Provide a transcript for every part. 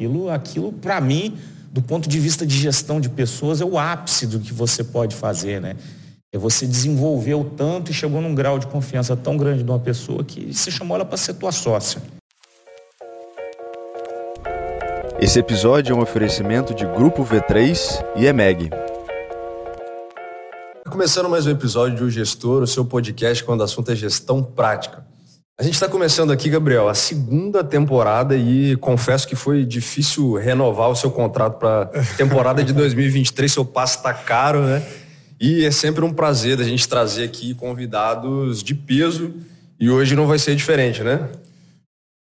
Aquilo, aquilo para mim, do ponto de vista de gestão de pessoas, é o ápice do que você pode fazer, né? É você desenvolveu tanto e chegou num grau de confiança tão grande de uma pessoa que você chamou ela para ser tua sócia. Esse episódio é um oferecimento de Grupo V3 e EMEG. Começando mais um episódio de O Gestor, o seu podcast quando o assunto é gestão prática. A gente está começando aqui, Gabriel, a segunda temporada e confesso que foi difícil renovar o seu contrato para temporada de 2023. Seu passo está caro, né? E é sempre um prazer da gente trazer aqui convidados de peso e hoje não vai ser diferente, né?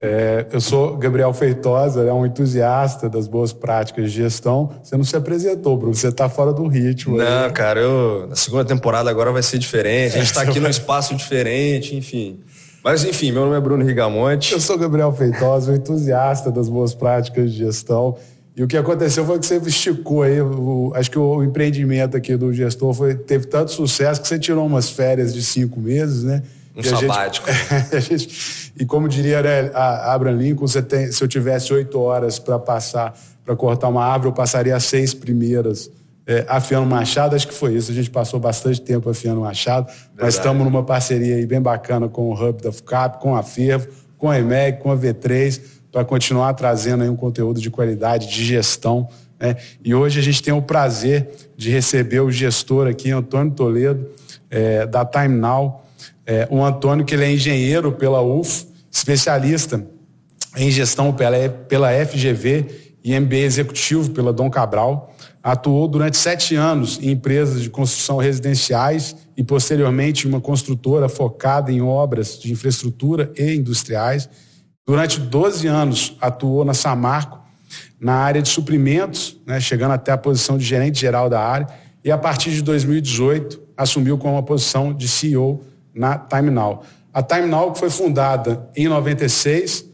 É, eu sou Gabriel Feitosa, é um entusiasta das boas práticas de gestão. Você não se apresentou, Bruno, você está fora do ritmo. Não, aí. cara, eu, na segunda temporada agora vai ser diferente. A gente está aqui num espaço diferente, enfim. Mas enfim, meu nome é Bruno Rigamonte. Eu sou Gabriel Feitosa, um entusiasta das boas práticas de gestão. E o que aconteceu foi que você esticou aí, o, acho que o empreendimento aqui do gestor foi, teve tanto sucesso que você tirou umas férias de cinco meses, né? Um e sabático. Gente, gente, e como diria né, a Abraham Lincoln, você tem, se eu tivesse oito horas para passar, para cortar uma árvore, eu passaria as seis primeiras é, afiando machado, acho que foi isso. A gente passou bastante tempo afiando machado, Verdade. mas estamos numa parceria aí bem bacana com o Hub da FUCAP, com a Fervo, com a EMEG, com a V3, para continuar trazendo aí um conteúdo de qualidade, de gestão. Né? E hoje a gente tem o prazer de receber o gestor aqui, Antônio Toledo, é, da Time Now. É, o Antônio, que ele é engenheiro pela UF, especialista em gestão pela, pela FGV e MBA executivo pela Dom Cabral. Atuou durante sete anos em empresas de construção residenciais e, posteriormente, em uma construtora focada em obras de infraestrutura e industriais. Durante 12 anos, atuou na Samarco, na área de suprimentos, né, chegando até a posição de gerente geral da área. E, a partir de 2018, assumiu como a posição de CEO na TimeNow. A TimeNow, que foi fundada em 96,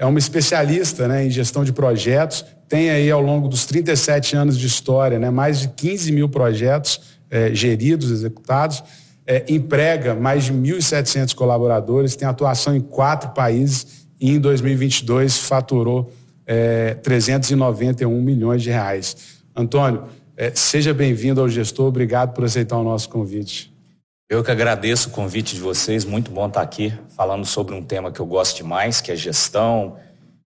é uma especialista né, em gestão de projetos, tem aí ao longo dos 37 anos de história né, mais de 15 mil projetos é, geridos, executados, é, emprega mais de 1.700 colaboradores, tem atuação em quatro países e em 2022 faturou é, 391 milhões de reais. Antônio, seja bem-vindo ao gestor, obrigado por aceitar o nosso convite. Eu que agradeço o convite de vocês, muito bom estar aqui falando sobre um tema que eu gosto demais, que é gestão,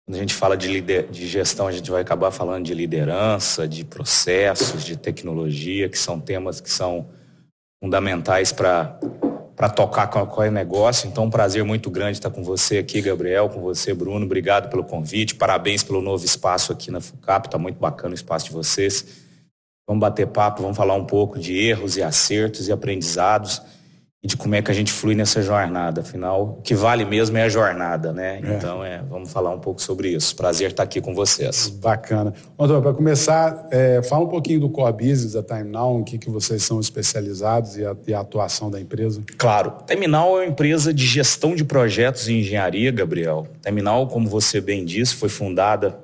quando a gente fala de, lider, de gestão, a gente vai acabar falando de liderança, de processos, de tecnologia, que são temas que são fundamentais para para tocar qualquer negócio. Então, um prazer muito grande estar com você aqui, Gabriel, com você, Bruno. Obrigado pelo convite. Parabéns pelo novo espaço aqui na FUCAP. Está muito bacana o espaço de vocês. Vamos bater papo, vamos falar um pouco de erros e acertos e aprendizados e de como é que a gente flui nessa jornada. Afinal, o que vale mesmo é a jornada, né? É. Então, é, vamos falar um pouco sobre isso. Prazer estar aqui com vocês. Bacana. Antônio, para começar, é, fala um pouquinho do core business da Time Now, em que, que vocês são especializados e a, e a atuação da empresa. Claro. Time Now é uma empresa de gestão de projetos e engenharia, Gabriel. Time Now, como você bem disse, foi fundada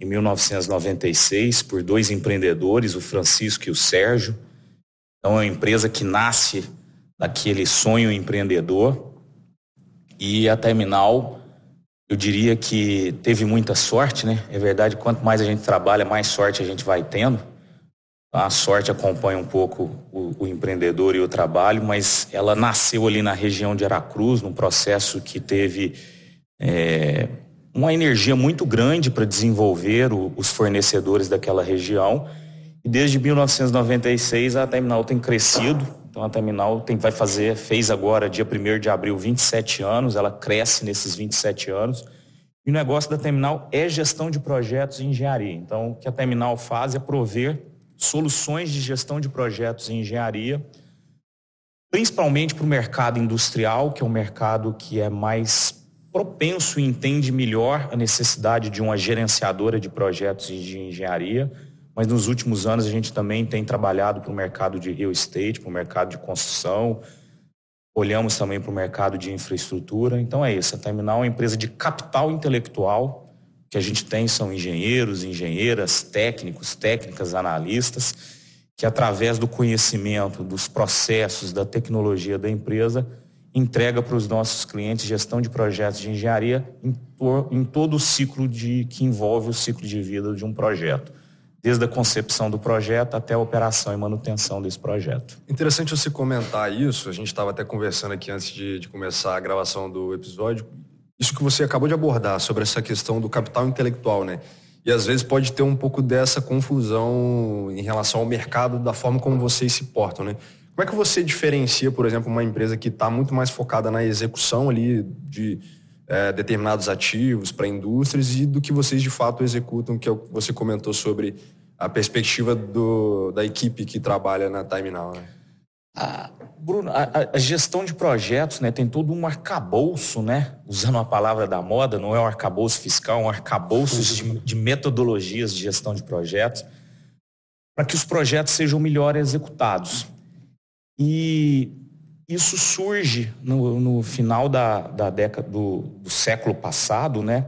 em 1996 por dois empreendedores, o Francisco e o Sérgio. Então, é uma empresa que nasce daquele sonho empreendedor. E a Terminal, eu diria que teve muita sorte, né? É verdade, quanto mais a gente trabalha, mais sorte a gente vai tendo. A sorte acompanha um pouco o, o empreendedor e o trabalho, mas ela nasceu ali na região de Aracruz, num processo que teve é, uma energia muito grande para desenvolver o, os fornecedores daquela região. E desde 1996 a Terminal tem crescido, então a terminal tem, vai fazer, fez agora, dia 1 de abril, 27 anos, ela cresce nesses 27 anos. E o negócio da terminal é gestão de projetos e engenharia. Então, o que a terminal faz é prover soluções de gestão de projetos e engenharia, principalmente para o mercado industrial, que é um mercado que é mais propenso e entende melhor a necessidade de uma gerenciadora de projetos de engenharia mas nos últimos anos a gente também tem trabalhado para o mercado de real estate, para o mercado de construção, olhamos também para o mercado de infraestrutura. Então é isso, a Terminal é uma empresa de capital intelectual, que a gente tem são engenheiros, engenheiras, técnicos, técnicas, analistas, que através do conhecimento dos processos, da tecnologia da empresa, entrega para os nossos clientes gestão de projetos de engenharia em, em todo o ciclo de, que envolve o ciclo de vida de um projeto desde a concepção do projeto até a operação e manutenção desse projeto. Interessante você comentar isso. A gente estava até conversando aqui antes de, de, começar a gravação do episódio. Isso que você acabou de abordar sobre essa questão do capital intelectual, né? E às vezes pode ter um pouco dessa confusão em relação ao mercado, da forma como vocês se portam, né? Como é que você diferencia, por exemplo, uma empresa que está muito mais focada na execução ali de é, determinados ativos para indústrias e do que vocês de fato executam, que é o que você comentou sobre a perspectiva do, da equipe que trabalha na Time Now. Né? Ah, Bruno, a, a, gestão de projetos né, tem todo um arcabouço, né? usando a palavra da moda, não é um arcabouço fiscal, é um arcabouço de, de metodologias de gestão de projetos, para que os projetos sejam melhor executados. E isso surge no, no final da, da década do, do, século passado, né?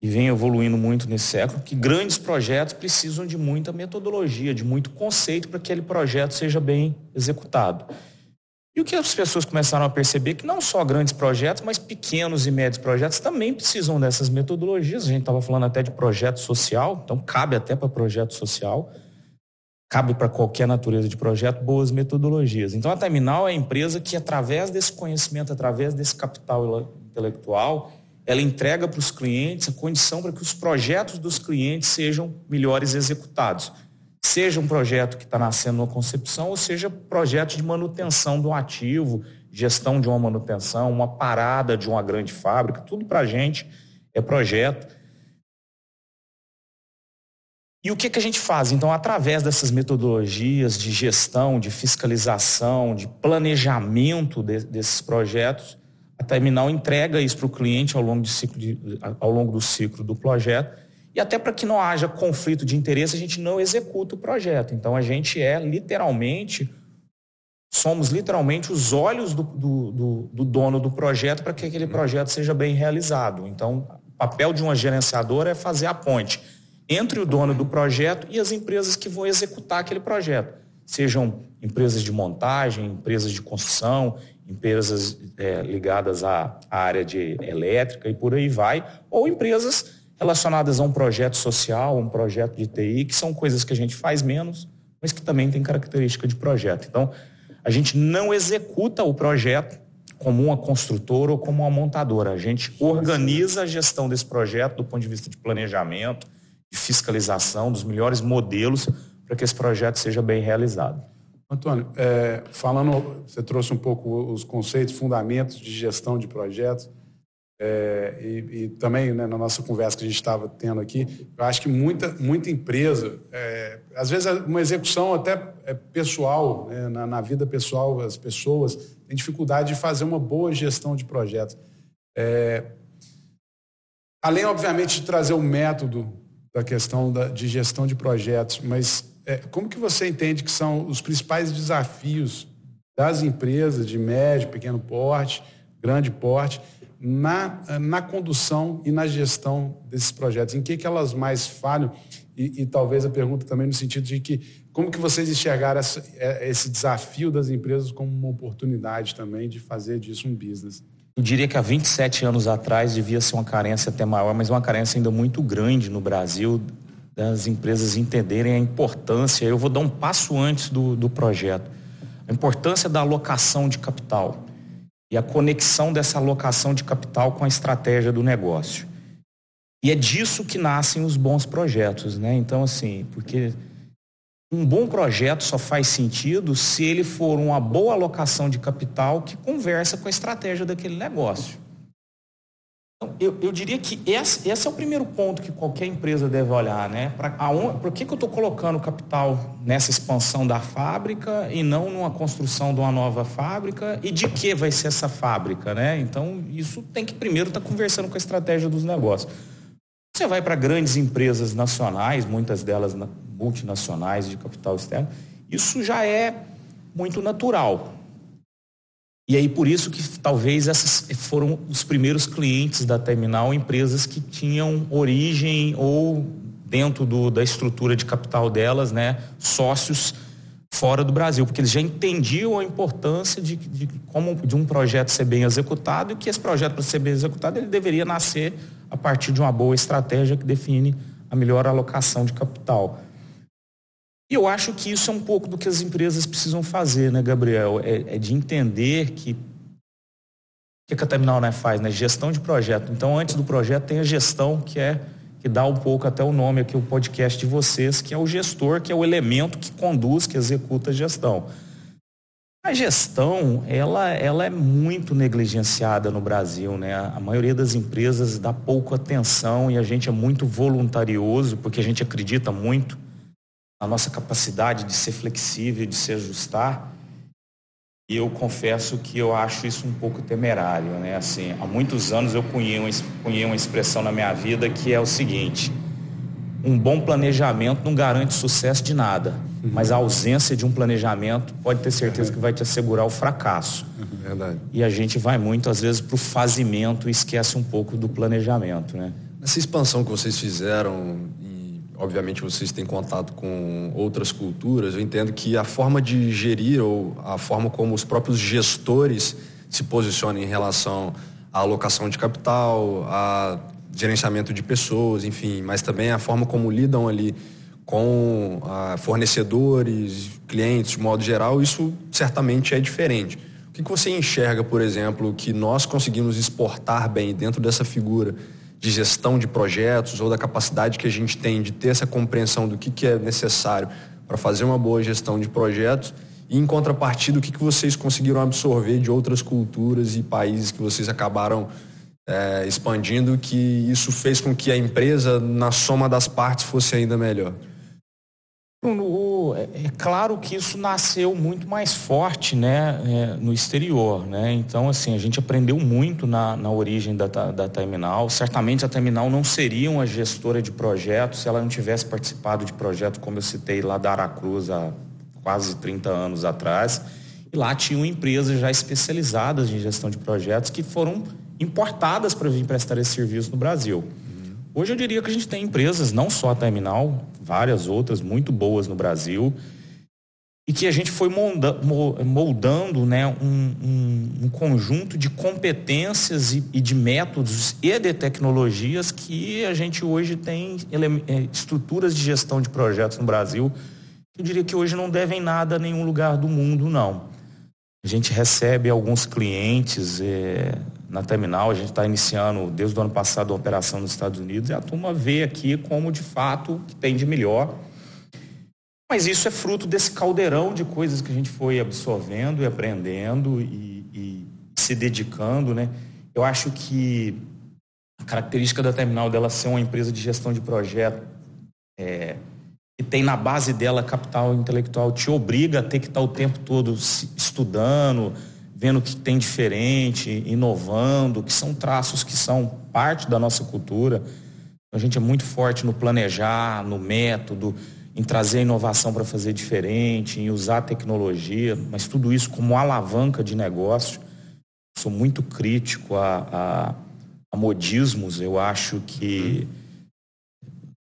E vem evoluindo muito nesse século, que grandes projetos precisam de muita metodologia, de muito conceito para que aquele projeto seja bem executado. E o que as pessoas começaram a perceber que não só grandes projetos, mas pequenos e médios projetos também precisam dessas metodologias. A gente estava falando até de projeto social, então cabe até para projeto social cabe para qualquer natureza de projeto boas metodologias. Então a Terminal é a empresa que através desse conhecimento, através desse capital intelectual, ela entrega para os clientes a condição para que os projetos dos clientes sejam melhores executados. Seja um projeto que está nascendo na concepção, ou seja projeto de manutenção do ativo, gestão de uma manutenção, uma parada de uma grande fábrica, tudo para a gente é projeto. E o que, que a gente faz? Então, através dessas metodologias de gestão, de fiscalização, de planejamento de, desses projetos, a Terminal entrega isso para o cliente ao longo, de ciclo de, ao longo do ciclo do projeto. E até para que não haja conflito de interesse, a gente não executa o projeto. Então, a gente é literalmente, somos literalmente os olhos do, do, do, do dono do projeto para que aquele projeto seja bem realizado. Então, o papel de uma gerenciadora é fazer a ponte entre o dono do projeto e as empresas que vão executar aquele projeto. Sejam empresas de montagem, empresas de construção, empresas é, ligadas à, área de elétrica e por aí vai, ou empresas relacionadas a um projeto social, um projeto de TI, que são coisas que a gente faz menos, mas que também tem característica de projeto. Então, a gente não executa o projeto como uma construtora ou como uma montadora. A gente organiza a gestão desse projeto do ponto de vista de planejamento, de fiscalização, dos melhores modelos para que esse projeto seja bem realizado. Antônio, é, falando, você trouxe um pouco os conceitos, fundamentos de gestão de projetos, é, e, e, também né, na nossa conversa que a gente estava tendo aqui, eu acho que muita, muita empresa, é, às vezes uma execução até é, pessoal, né, na, na, vida pessoal, as pessoas têm dificuldade de fazer uma boa gestão de projetos. É, além, obviamente, de trazer o método da questão da, de gestão de projetos, mas é, como que você entende que são os principais desafios das empresas de médio, pequeno porte, grande porte, na, na condução e na gestão desses projetos? Em que, que elas mais falham? E, e talvez a pergunta também no sentido de que como que vocês enxergaram essa, é, esse desafio das empresas como uma oportunidade também de fazer disso um business? Eu diria que há 27 anos atrás devia ser uma carência até maior, mas uma carência ainda muito grande no Brasil das empresas entenderem a importância. Eu vou dar um passo antes do, do projeto. A importância da alocação de capital e a conexão dessa alocação de capital com a estratégia do negócio. E é disso que nascem os bons projetos, né? Então, assim, porque um bom projeto só faz sentido se ele for uma boa alocação de capital que conversa com a estratégia daquele negócio. Então, eu, eu diria que esse, esse, é o primeiro ponto que qualquer empresa deve olhar, né? Por que, que eu estou colocando capital nessa expansão da fábrica e não numa construção de uma nova fábrica? E de que vai ser essa fábrica, né? Então, isso tem que primeiro estar tá conversando com a estratégia dos negócios. Você vai para grandes empresas nacionais, muitas delas multinacionais de capital externo, isso já é muito natural. E aí por isso que talvez esses foram os primeiros clientes da terminal, empresas que tinham origem ou dentro do, da estrutura de capital delas, né, sócios fora do Brasil, porque eles já entendiam a importância de, de, como, de um projeto ser bem executado e que esse projeto, para ser bem executado, ele deveria nascer a partir de uma boa estratégia que define a melhor alocação de capital. E eu acho que isso é um pouco do que as empresas precisam fazer, né, Gabriel? É, é de entender que o que a Terminal né, faz, né? Gestão de projeto. Então, antes do projeto tem a gestão, que é que dá um pouco até o nome aqui, o podcast de vocês, que é o gestor, que é o elemento que conduz, que executa a gestão. A gestão, ela, ela é muito negligenciada no Brasil, né? A maioria das empresas dá pouco atenção e a gente é muito voluntarioso, porque a gente acredita muito na nossa capacidade de ser flexível, de se ajustar. E eu confesso que eu acho isso um pouco temerário, né? Assim, há muitos anos eu cunhei uma, cunhei uma expressão na minha vida que é o seguinte: um bom planejamento não garante sucesso de nada, uhum. mas a ausência de um planejamento pode ter certeza que vai te assegurar o fracasso. Uhum. Verdade. E a gente vai muito, às vezes, para o fazimento e esquece um pouco do planejamento, né? Essa expansão que vocês fizeram, obviamente vocês têm contato com outras culturas, eu entendo que a forma de gerir ou a forma como os próprios gestores se posicionam em relação à alocação de capital, a gerenciamento de pessoas, enfim, mas também a forma como lidam ali com ah, fornecedores, clientes, de modo geral, isso certamente é diferente. O que, que você enxerga, por exemplo, que nós conseguimos exportar bem dentro dessa figura de gestão de projetos ou da capacidade que a gente tem de ter essa compreensão do que, que é necessário para fazer uma boa gestão de projetos e, em contrapartida, o que, que vocês conseguiram absorver de outras culturas e países que vocês acabaram é, expandindo, que isso fez com que a empresa, na soma das partes, fosse ainda melhor? É, é claro que isso nasceu muito mais forte né, é, no exterior. Né? Então, assim, a gente aprendeu muito na, na origem da, da Terminal. Certamente a Terminal não seria uma gestora de projetos se ela não tivesse participado de projetos, como eu citei, lá da Aracruz há quase 30 anos atrás. E lá tinham empresas já especializadas em gestão de projetos que foram importadas para vir prestar esse serviço no Brasil. Hoje eu diria que a gente tem empresas, não só a Terminal, várias outras muito boas no Brasil, e que a gente foi molda, moldando né, um, um, um, conjunto de competências e, e, de métodos e de tecnologias que a gente hoje tem é, estruturas de gestão de projetos no Brasil. Eu diria que hoje não devem nada a nenhum lugar do mundo, não. A gente recebe alguns clientes é, na terminal. A gente está iniciando, desde o ano passado, a operação nos Estados Unidos e a turma vê aqui como, de fato, que tem de melhor. Mas isso é fruto desse caldeirão de coisas que a gente foi absorvendo e aprendendo e, e se dedicando, né? Eu acho que a característica da terminal dela ser uma empresa de gestão de projeto é, que tem na base dela capital intelectual te obriga a ter que estar o tempo todo estudando, vendo o que tem diferente, inovando, que são traços que são parte da nossa cultura. A gente é muito forte no planejar, no método, em trazer inovação para fazer diferente, em usar tecnologia, mas tudo isso como alavanca de negócio. Sou muito crítico a, a, a modismos. Eu acho que,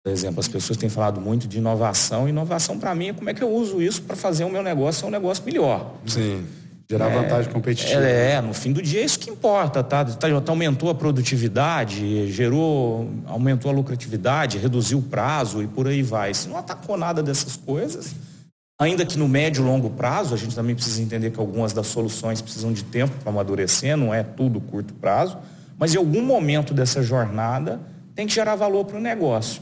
por exemplo, as pessoas têm falado muito de inovação. Inovação para mim é como é que eu uso isso para fazer o meu negócio ser um negócio melhor. Sim. Gerar é, vantagem competitiva. É, é, no fim do dia é isso que importa, tá? tá? Aumentou a produtividade, gerou, aumentou a lucratividade, reduziu o prazo e por aí vai. Se não atacou nada dessas coisas, ainda que no médio e longo prazo, a gente também precisa entender que algumas das soluções precisam de tempo para amadurecer, não é tudo curto prazo, mas em algum momento dessa jornada tem que gerar valor para o negócio.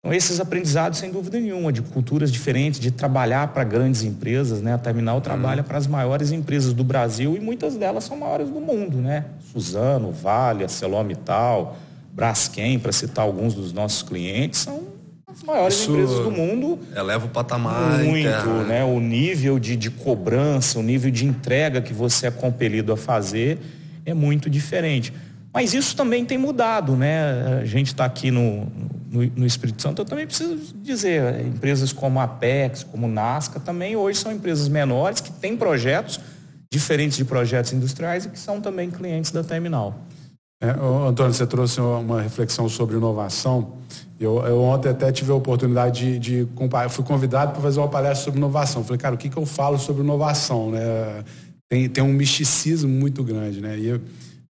Então, esses aprendizados, sem dúvida nenhuma, de culturas diferentes, de trabalhar para grandes empresas, né? A Terminal trabalha uhum. para as maiores empresas do Brasil e muitas delas são maiores do mundo, né? Suzano, Vale, ArcelorMittal, Braskem, para citar alguns dos nossos clientes, são as maiores Isso empresas do mundo. Eleva o patamar. Muito, né? O nível de, de cobrança, o nível de entrega que você é compelido a fazer é muito diferente. Mas isso também tem mudado, né? A gente está aqui no, no, no, Espírito Santo, eu também preciso dizer, empresas como a Apex, como Nasca, também hoje são empresas menores que têm projetos diferentes de projetos industriais e que são também clientes da terminal. É, Antônio, você trouxe uma reflexão sobre inovação. Eu, eu, ontem até tive a oportunidade de, de fui convidado para fazer uma palestra sobre inovação. Falei, cara, o que, que eu falo sobre inovação, né? Tem, tem um misticismo muito grande, né? E eu,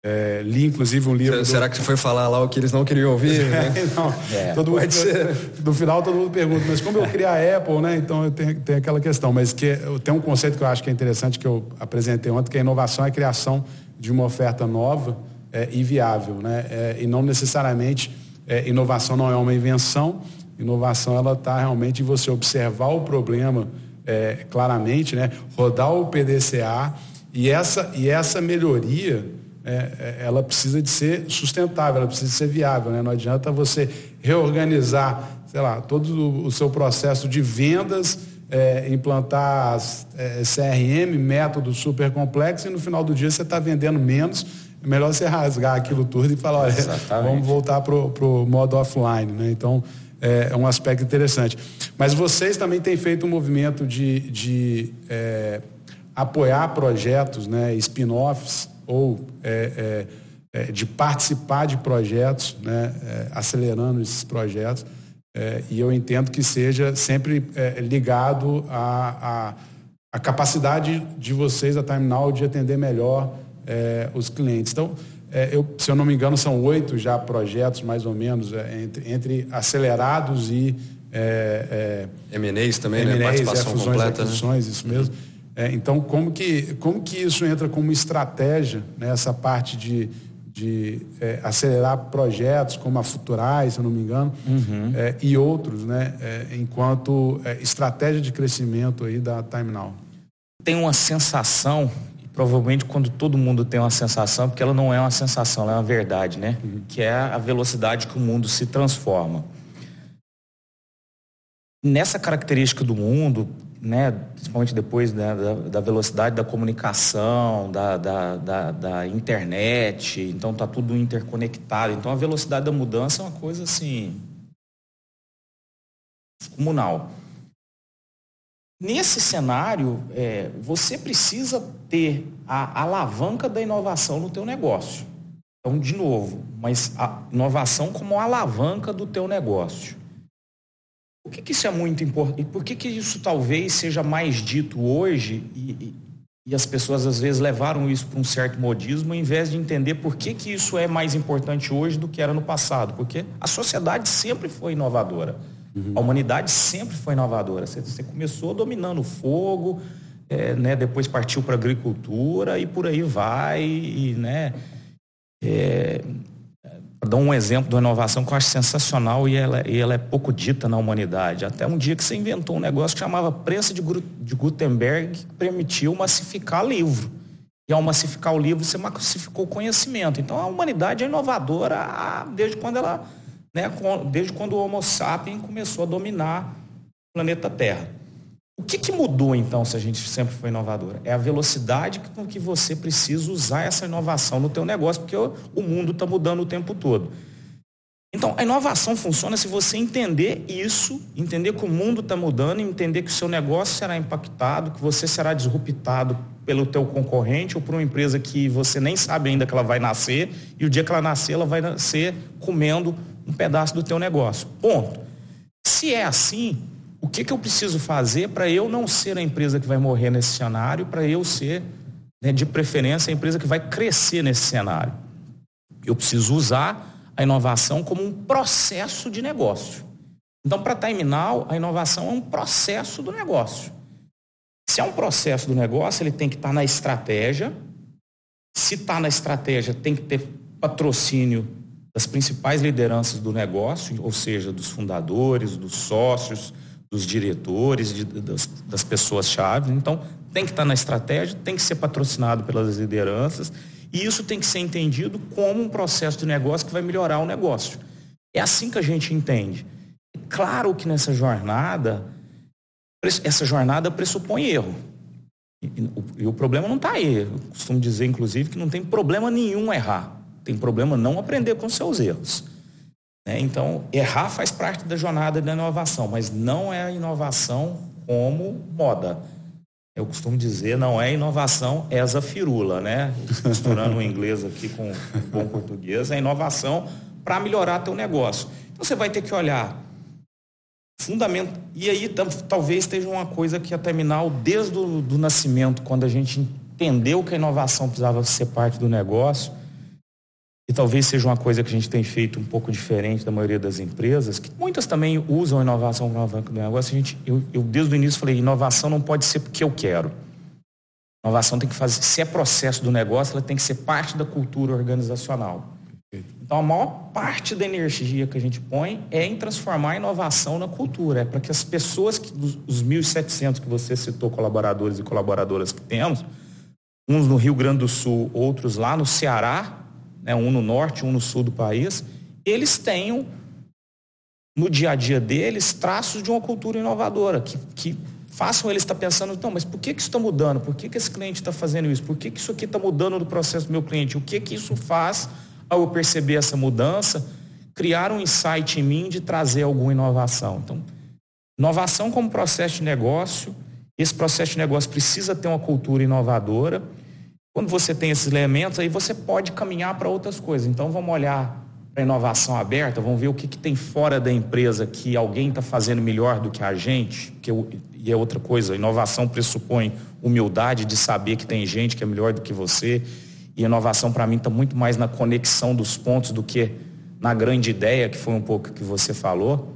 é, li inclusive um livro. Será do... que você foi falar lá o que eles não queriam ouvir? É, né? não. É, todo mundo. No final todo mundo pergunta, mas como eu criei a Apple, né? Então eu tenho, tenho aquela questão. Mas que tem um conceito que eu acho que é interessante que eu apresentei ontem, que a inovação é a criação de uma oferta nova é, e viável, né? É, e não necessariamente é, inovação não é uma invenção. Inovação ela está realmente em você observar o problema é, claramente, né? Rodar o PDCA e essa e essa melhoria é, é, ela precisa de ser sustentável, ela precisa de ser viável. Né? Não adianta você reorganizar, sei lá, todo o seu processo de vendas, é, implantar é, CRM, método super complexo, e no final do dia você está vendendo menos. É melhor você rasgar aquilo tudo e falar, olha, Exatamente. vamos voltar para o modo offline. Né? Então, é, é um aspecto interessante. Mas vocês também têm feito um movimento de, de é, apoiar projetos, né, spin-offs, ou é, é, é, de participar de projetos, né, é, acelerando esses projetos. É, e eu entendo que seja sempre ligado à, à, capacidade de vocês, a Terminal, de atender melhor os clientes. Então, eu, se eu não me engano, são oito já projetos, mais ou menos, entre, entre acelerados e. É, é, M&As também, né? Participação é, fusões, completa. Aquisições, né? isso mesmo. Uhum. É, então, como que, como que isso entra como estratégia, né, essa parte de, de é, acelerar projetos como a Futurais, se eu não me engano, uhum. é, e outros, né, é, enquanto é, estratégia de crescimento aí da Time Now? Tem uma sensação, e provavelmente quando todo mundo tem uma sensação, porque ela não é uma sensação, ela é uma verdade, né? Uhum. Que é a velocidade que o mundo se transforma. Nessa característica do mundo, né, principalmente depois né, da, da, velocidade da comunicação, da, da, da, da internet, então está tudo interconectado. Então a velocidade da mudança é uma coisa assim comunal. Nesse cenário, é, você precisa ter a alavanca da inovação no teu negócio. Então, de novo, mas a inovação como alavanca do teu negócio. Por que, que isso é muito importante? E por que, que isso talvez seja mais dito hoje e, e, as pessoas às vezes levaram isso para um certo modismo, ao invés de entender por que, que isso é mais importante hoje do que era no passado? Porque a sociedade sempre foi inovadora. Uhum. A humanidade sempre foi inovadora. Você, você começou dominando o fogo, é, né, depois partiu para a agricultura e por aí vai. E, né, é, dar um exemplo de uma inovação que eu acho sensacional e ela, e ela é pouco dita na humanidade. Até um dia que você inventou um negócio que chamava prensa de, de Gutenberg, que permitiu massificar livro. E ao massificar o livro, você massificou o conhecimento. Então a humanidade é inovadora desde quando ela, né, desde quando o Homo sapiens começou a dominar o planeta Terra. O que, que, mudou então se a gente sempre foi inovador? É a velocidade com que você precisa usar essa inovação no teu negócio, porque o, mundo está mudando o tempo todo. Então, a inovação funciona se você entender isso, entender que o mundo está mudando, entender que o seu negócio será impactado, que você será disruptado pelo teu concorrente ou por uma empresa que você nem sabe ainda que ela vai nascer e o dia que ela nascer, ela vai nascer comendo um pedaço do teu negócio. Ponto. Se é assim, o que, que eu preciso fazer para eu não ser a empresa que vai morrer nesse cenário, para eu ser, né, de preferência, a empresa que vai crescer nesse cenário? Eu preciso usar a inovação como um processo de negócio. Então, para Terminal, a inovação é um processo do negócio. Se é um processo do negócio, ele tem que estar tá na estratégia. Se está na estratégia, tem que ter patrocínio das principais lideranças do negócio, ou seja, dos fundadores, dos sócios, dos diretores, de, das, das pessoas-chave. Então, tem que estar na estratégia, tem que ser patrocinado pelas lideranças, e isso tem que ser entendido como um processo de negócio que vai melhorar o negócio. É assim que a gente entende. Claro que nessa jornada, essa jornada pressupõe erro. E, e o problema não está aí. Eu costumo dizer, inclusive, que não tem problema nenhum errar. Tem problema não aprender com seus erros. Né? Então, errar faz parte da jornada da inovação, mas não é a inovação como moda. Eu costumo dizer, não é inovação, é essa firula, né? Misturando o inglês aqui com o bom português, é inovação para melhorar teu negócio. Então, Você vai ter que olhar fundamento. E aí talvez esteja uma coisa que a terminal, desde o do nascimento, quando a gente entendeu que a inovação precisava ser parte do negócio, e talvez seja uma coisa que a gente tem feito um pouco diferente da maioria das empresas, que muitas também usam a inovação para alavanca do negócio. A gente, eu, eu, desde o início falei, inovação não pode ser porque eu quero. Inovação tem que fazer, se é processo do negócio, ela tem que ser parte da cultura organizacional. Então, a maior parte da energia que a gente põe é em transformar a inovação na cultura. É para que as pessoas, que, os 1.700 que você citou, colaboradores e colaboradoras que temos, uns no Rio Grande do Sul, outros lá no Ceará, né, um no norte, um no sul do país, eles tenham no dia a dia deles traços de uma cultura inovadora, que, que façam eles estar pensando, então, mas por que, que isso está mudando? Por que, que esse cliente está fazendo isso? Por que, que isso aqui está mudando no processo do meu cliente? O que, que isso faz ao eu perceber essa mudança? Criar um insight em mim de trazer alguma inovação. Então, inovação como processo de negócio, esse processo de negócio precisa ter uma cultura inovadora. Quando você tem esses elementos, aí você pode caminhar para outras coisas. Então, vamos olhar para a inovação aberta, vamos ver o que, que tem fora da empresa que alguém está fazendo melhor do que a gente. Que eu, e é outra coisa, inovação pressupõe humildade de saber que tem gente que é melhor do que você. E inovação, para mim, está muito mais na conexão dos pontos do que na grande ideia, que foi um pouco que você falou.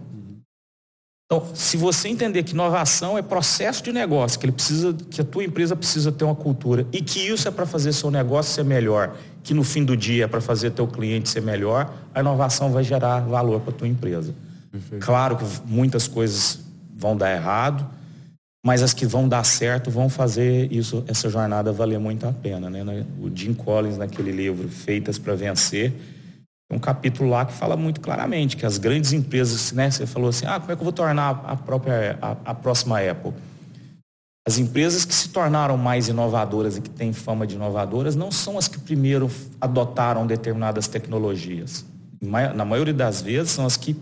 Então, se você entender que inovação é processo de negócio, que ele precisa, que a tua empresa precisa ter uma cultura e que isso é para fazer seu negócio ser melhor, que no fim do dia é para fazer teu cliente ser melhor, a inovação vai gerar valor para tua empresa. Perfeito. Claro que muitas coisas vão dar errado, mas as que vão dar certo vão fazer isso, essa jornada valer muito a pena, né? O Jim Collins naquele livro Feitas para Vencer, um capítulo lá que fala muito claramente que as grandes empresas, né, você falou assim, ah, como é que eu vou tornar a própria a, a próxima Apple? As empresas que se tornaram mais inovadoras e que têm fama de inovadoras não são as que primeiro adotaram determinadas tecnologias. Na maioria das vezes são as que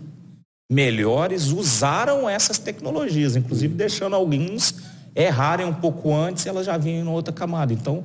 melhores usaram essas tecnologias, inclusive deixando alguns errarem um pouco antes e elas já vinham em outra camada. Então,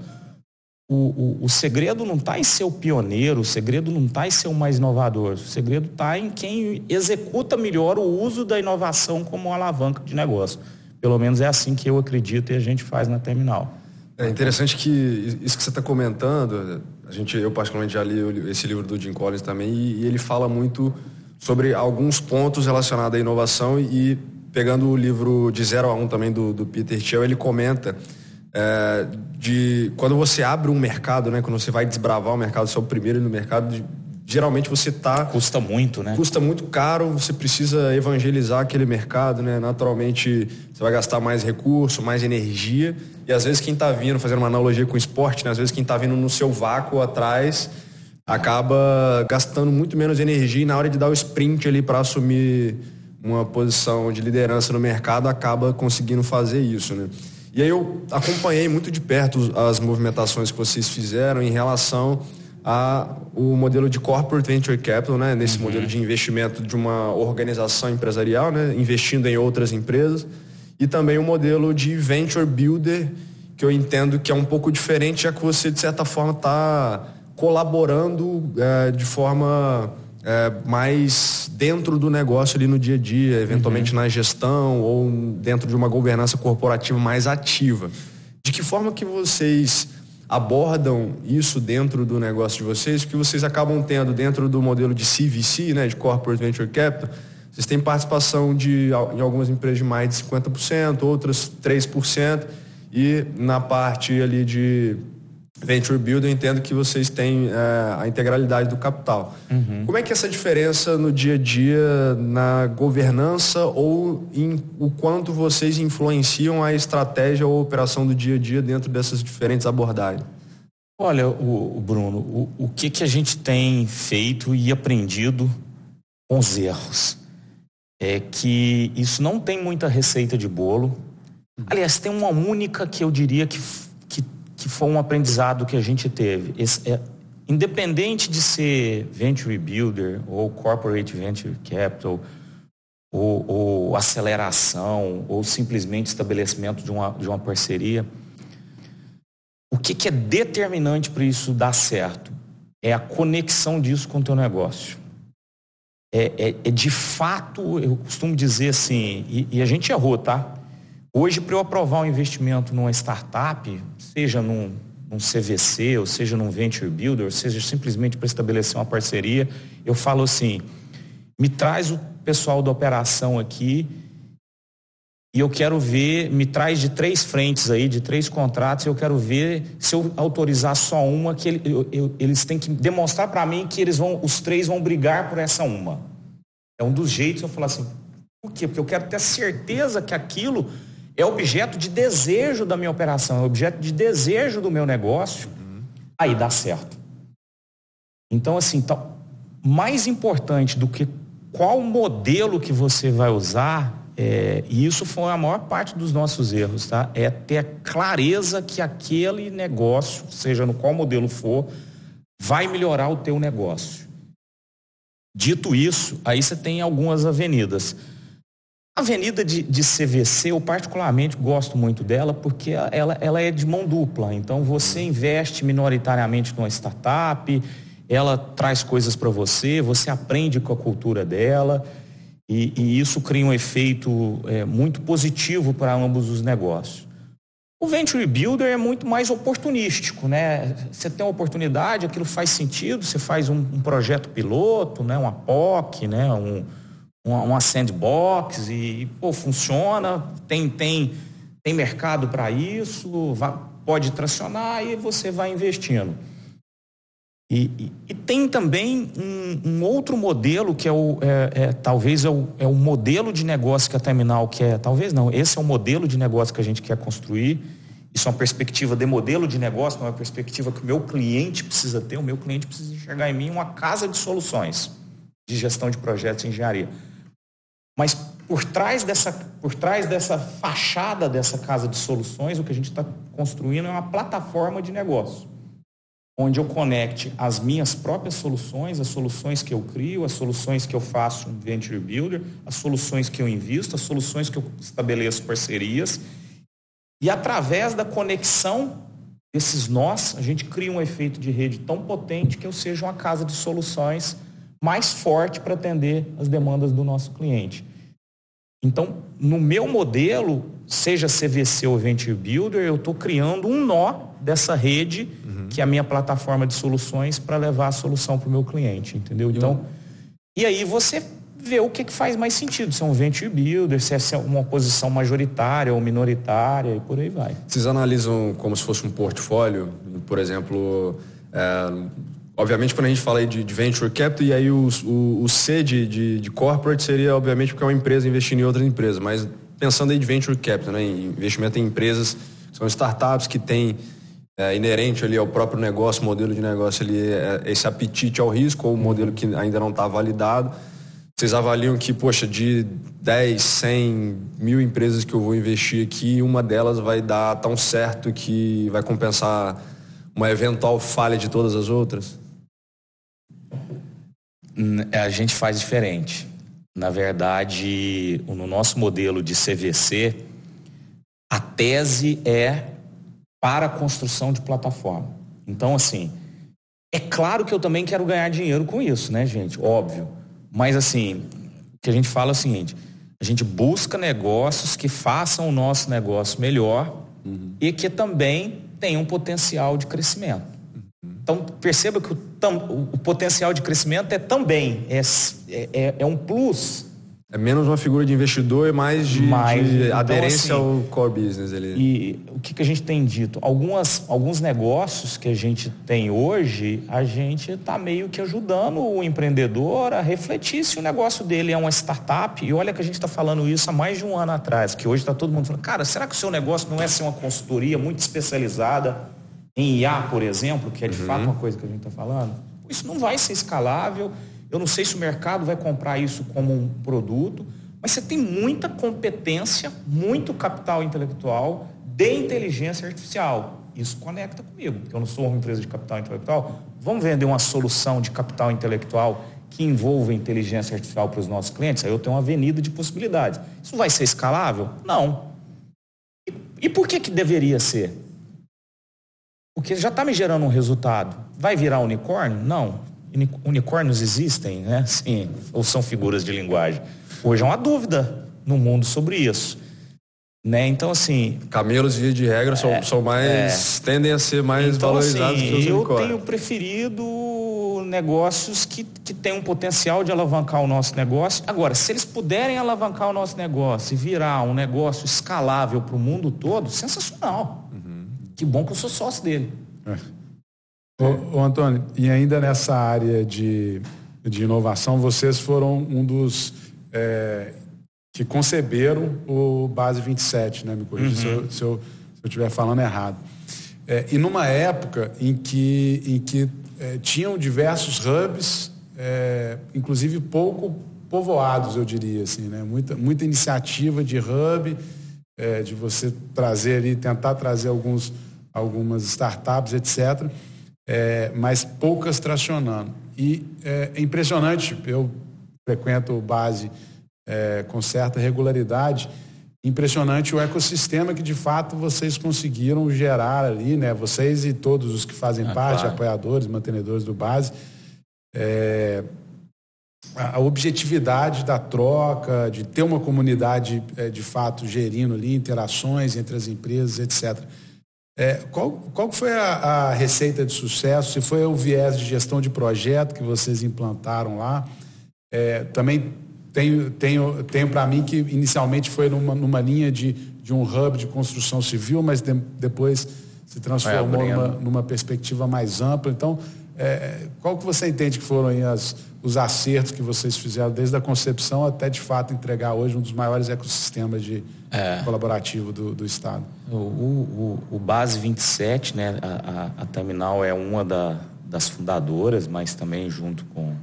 o, o, o segredo não está em ser o pioneiro, o segredo não está em ser o mais inovador, o segredo está em quem executa melhor o uso da inovação como alavanca de negócio. Pelo menos é assim que eu acredito e a gente faz na terminal. É interessante que isso que você está comentando, a gente, eu particularmente já li esse livro do Jim Collins também e, e ele fala muito sobre alguns pontos relacionados à inovação e pegando o livro de 0 a 1 um também do, do Peter Thiel, ele comenta é, de quando você abre um mercado, né? Quando você vai desbravar o mercado, você é o primeiro no mercado, de, geralmente você tá custa muito, né? Custa muito caro, você precisa evangelizar aquele mercado, né? Naturalmente, você vai gastar mais recurso, mais energia, e às vezes quem está vindo, fazendo uma analogia com o esporte, né? Às vezes quem está vindo no seu vácuo atrás acaba gastando muito menos energia e na hora de dar o sprint ali para assumir uma posição de liderança no mercado acaba conseguindo fazer isso, né? E aí eu acompanhei muito de perto as movimentações que vocês fizeram em relação ao modelo de corporate venture capital, né, nesse uhum. modelo de investimento de uma organização empresarial, né, investindo em outras empresas, e também o modelo de venture builder, que eu entendo que é um pouco diferente, já que você de certa forma está colaborando é, de forma é, mais dentro do negócio ali no dia a dia, eventualmente uhum. na gestão ou dentro de uma governança corporativa mais ativa. De que forma que vocês abordam isso dentro do negócio de vocês? Que vocês acabam tendo dentro do modelo de CVC, né, de Corporate Venture Capital, vocês têm participação de, em algumas empresas de mais de 50%, outras 3%, e na parte ali de Venture Build, eu entendo que vocês têm é, a integralidade do capital. Uhum. Como é que é essa diferença no dia a dia, na governança ou em o quanto vocês influenciam a estratégia ou a operação do dia a dia dentro dessas diferentes abordagens? Olha, o, o Bruno, o, o que, que a gente tem feito e aprendido com os erros? É que isso não tem muita receita de bolo. Aliás, tem uma única que eu diria que que foi um aprendizado que a gente teve. Esse, é, independente de ser venture builder ou corporate venture capital ou, ou, aceleração ou simplesmente estabelecimento de uma, de uma parceria, o que, que é determinante para isso dar certo é a conexão disso com o teu negócio. é, é, é de fato, eu costumo dizer assim, e, e a gente errou, tá? Hoje, para eu aprovar um investimento numa startup, seja num, num CVC, ou seja num Venture Builder, ou seja simplesmente para estabelecer uma parceria, eu falo assim, me traz o pessoal da operação aqui e eu quero ver, me traz de três frentes aí, de três contratos, eu quero ver se eu autorizar só uma, que ele, eu, eu, eles têm que demonstrar para mim que eles vão, os três vão brigar por essa uma. É um dos jeitos eu falar assim, por quê? Porque eu quero ter certeza que aquilo é objeto de desejo da minha operação, é objeto de desejo do meu negócio. Uhum. Aí dá certo. Então, assim, tá, mais importante do que qual modelo que você vai usar é, e isso foi a maior parte dos nossos erros, tá? É ter clareza que aquele negócio, seja no qual modelo for, vai melhorar o teu negócio. Dito isso, aí você tem algumas avenidas. A avenida de, de CVC, eu particularmente gosto muito dela porque ela, ela é de mão dupla. Então você investe minoritariamente numa startup, ela traz coisas para você, você aprende com a cultura dela. E, e isso cria um efeito é, muito positivo para ambos os negócios. O Venture Builder é muito mais oportunístico, né? Você tem uma oportunidade, aquilo faz sentido, você faz um, um projeto piloto, né? uma POC, né? um, uma, uma sandbox e, pô, funciona, tem, tem, tem mercado para isso, vai, pode tracionar e você vai investindo. E, e, e, tem também um, um, outro modelo que é o é, é, talvez é o, é o modelo de negócio que a Terminal quer, talvez não, esse é o modelo de negócio que a gente quer construir. Isso é uma perspectiva de modelo de negócio, não é uma perspectiva que o meu cliente precisa ter. O meu cliente precisa enxergar em mim uma casa de soluções de gestão de projetos e engenharia. Mas por trás dessa, por trás dessa fachada dessa casa de soluções, o que a gente está construindo é uma plataforma de negócio onde eu conecte as minhas próprias soluções, as soluções que eu crio, as soluções que eu faço um venture builder, as soluções que eu invisto, as soluções que eu estabeleço parcerias. E através da conexão desses nós, a gente cria um efeito de rede tão potente que eu seja uma casa de soluções mais forte para atender as demandas do nosso cliente. Então, no meu modelo, seja CVC ou Venture Builder, eu estou criando um nó dessa rede que é a minha plataforma de soluções para levar a solução para o meu cliente, entendeu? Então, e aí você vê o que, que faz mais sentido, se é um venture builder, se é uma posição majoritária ou minoritária e por aí vai. Vocês analisam como se fosse um portfólio, por exemplo, é, obviamente quando a gente fala de, de venture capital, e aí o, o, o C de, de, de, corporate seria obviamente porque é uma empresa investindo em outras empresas, mas pensando aí de venture capital, né, investimento em empresas, são startups que têm é, inerente ali ao próprio negócio, modelo de negócio ali, é, esse apetite ao risco ou o modelo que ainda não está validado. Vocês avaliam que, poxa, de 10, 100 mil empresas que eu vou investir aqui, uma delas vai dar tão certo que vai compensar uma eventual falha de todas as outras? A gente faz diferente. Na verdade, no nosso modelo de CVC, a tese é para a construção de plataforma. Então, assim, é claro que eu também quero ganhar dinheiro com isso, né, gente? Óbvio. Mas, assim, o que a gente fala é o seguinte: a gente busca negócios que façam o nosso negócio melhor uhum. e que também tenham potencial de crescimento. Uhum. Então, perceba que o, o, potencial de crescimento é também, é, é, é um plus é menos uma figura de investidor e mais de, mais, de então, aderência assim, ao core business. ali. E o que, que a gente tem dito? Algumas, alguns negócios que a gente tem hoje, a gente está meio que ajudando o empreendedor a refletir se o negócio dele é uma startup. E olha que a gente está falando isso há mais de um ano atrás, que hoje está todo mundo falando, cara, será que o seu negócio não é ser uma consultoria muito especializada em IA, por exemplo, que é de uhum. fato uma coisa que a gente está falando? Isso não vai ser escalável eu não sei se o mercado vai comprar isso como um produto, mas você tem muita competência, muito capital intelectual de inteligência artificial. Isso conecta comigo, porque eu não sou uma empresa de capital intelectual. Vamos vender uma solução de capital intelectual que envolva inteligência artificial para os nossos clientes? Aí eu tenho uma avenida de possibilidades. Isso vai ser escalável? Não. E, e por que, que deveria ser? Porque já está me gerando um resultado. Vai virar unicórnio? Não unicórnios existem, né? Sim, ou são figuras de linguagem? Hoje é uma dúvida no mundo sobre isso. Né? Então, assim. Camelos, via de regra, são, é, são mais. É. tendem a ser mais então, valorizados assim, que os Eu tenho preferido negócios que, que têm um potencial de alavancar o nosso negócio. Agora, se eles puderem alavancar o nosso negócio e virar um negócio escalável para o mundo todo, sensacional. Uhum. Que bom que eu sou sócio dele. É. Ô, ô, Antônio, e ainda nessa área de, de inovação, vocês foram um dos é, que conceberam o Base 27, né? Me corrija uhum. se, eu, se, eu, se eu estiver falando errado. É, e numa época em que, em que é, tinham diversos hubs, é, inclusive pouco povoados, eu diria assim, né? Muita, muita iniciativa de hub, é, de você trazer ali, tentar trazer alguns, algumas startups, etc., é, mas poucas tracionando. E é, é impressionante, eu frequento base é, com certa regularidade. Impressionante o ecossistema que de fato vocês conseguiram gerar ali, né? Vocês e todos os que fazem ah, parte, claro. apoiadores, mantenedores do base. É, a objetividade da troca, de ter uma comunidade é, de fato gerindo ali interações entre as empresas, etc. É, qual, qual foi a, a, receita de sucesso? Se foi o viés de gestão de projeto que vocês implantaram lá? É, também tenho, tenho, tenho para mim que inicialmente foi numa, numa linha de, de um hub de construção civil, mas de, depois se transformou numa, numa, perspectiva mais ampla. Então, é, qual que você entende que foram as, os acertos que vocês fizeram desde a concepção até de fato entregar hoje um dos maiores ecossistemas de é. colaborativo do, do Estado? O, o, o, Base 27, né, a, a, a Terminal é uma da, das fundadoras, mas também junto com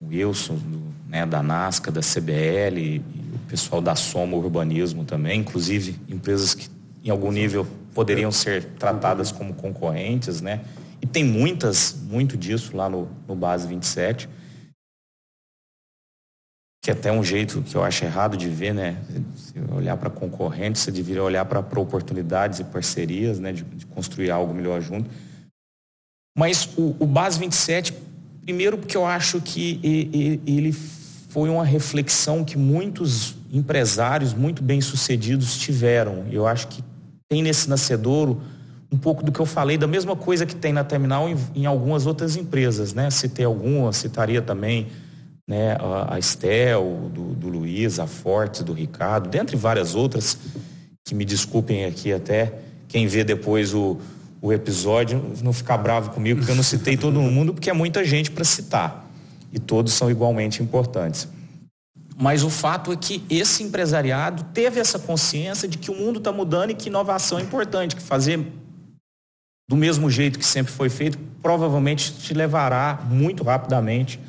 o Wilson, do, né, da NASCA, da CBL, e o pessoal da Soma Urbanismo também, inclusive empresas que em algum nível poderiam ser tratadas como concorrentes, né? E tem muitas, muito disso lá no, no Base 27, que é até um jeito que eu acho errado de ver, né? Se olhar para concorrentes, você deveria olhar para oportunidades e parcerias, né? De, de, construir algo melhor junto. Mas o, o Base 27 Primeiro, porque eu acho que ele foi uma reflexão que muitos empresários muito bem-sucedidos tiveram. Eu acho que tem nesse nascedouro um pouco do que eu falei, da mesma coisa que tem na terminal em, em algumas outras empresas, né? Citei algumas, citaria também né, a, Estel, do, do Luiz, a Fortes, do Ricardo, dentre várias outras, que me desculpem aqui até, quem vê depois o, o episódio, não ficar bravo comigo, porque eu não citei todo mundo, porque é muita gente para citar. E todos são igualmente importantes. Mas o fato é que esse empresariado teve essa consciência de que o mundo está mudando e que inovação é importante, que fazer do mesmo jeito que sempre foi feito provavelmente te levará muito rapidamente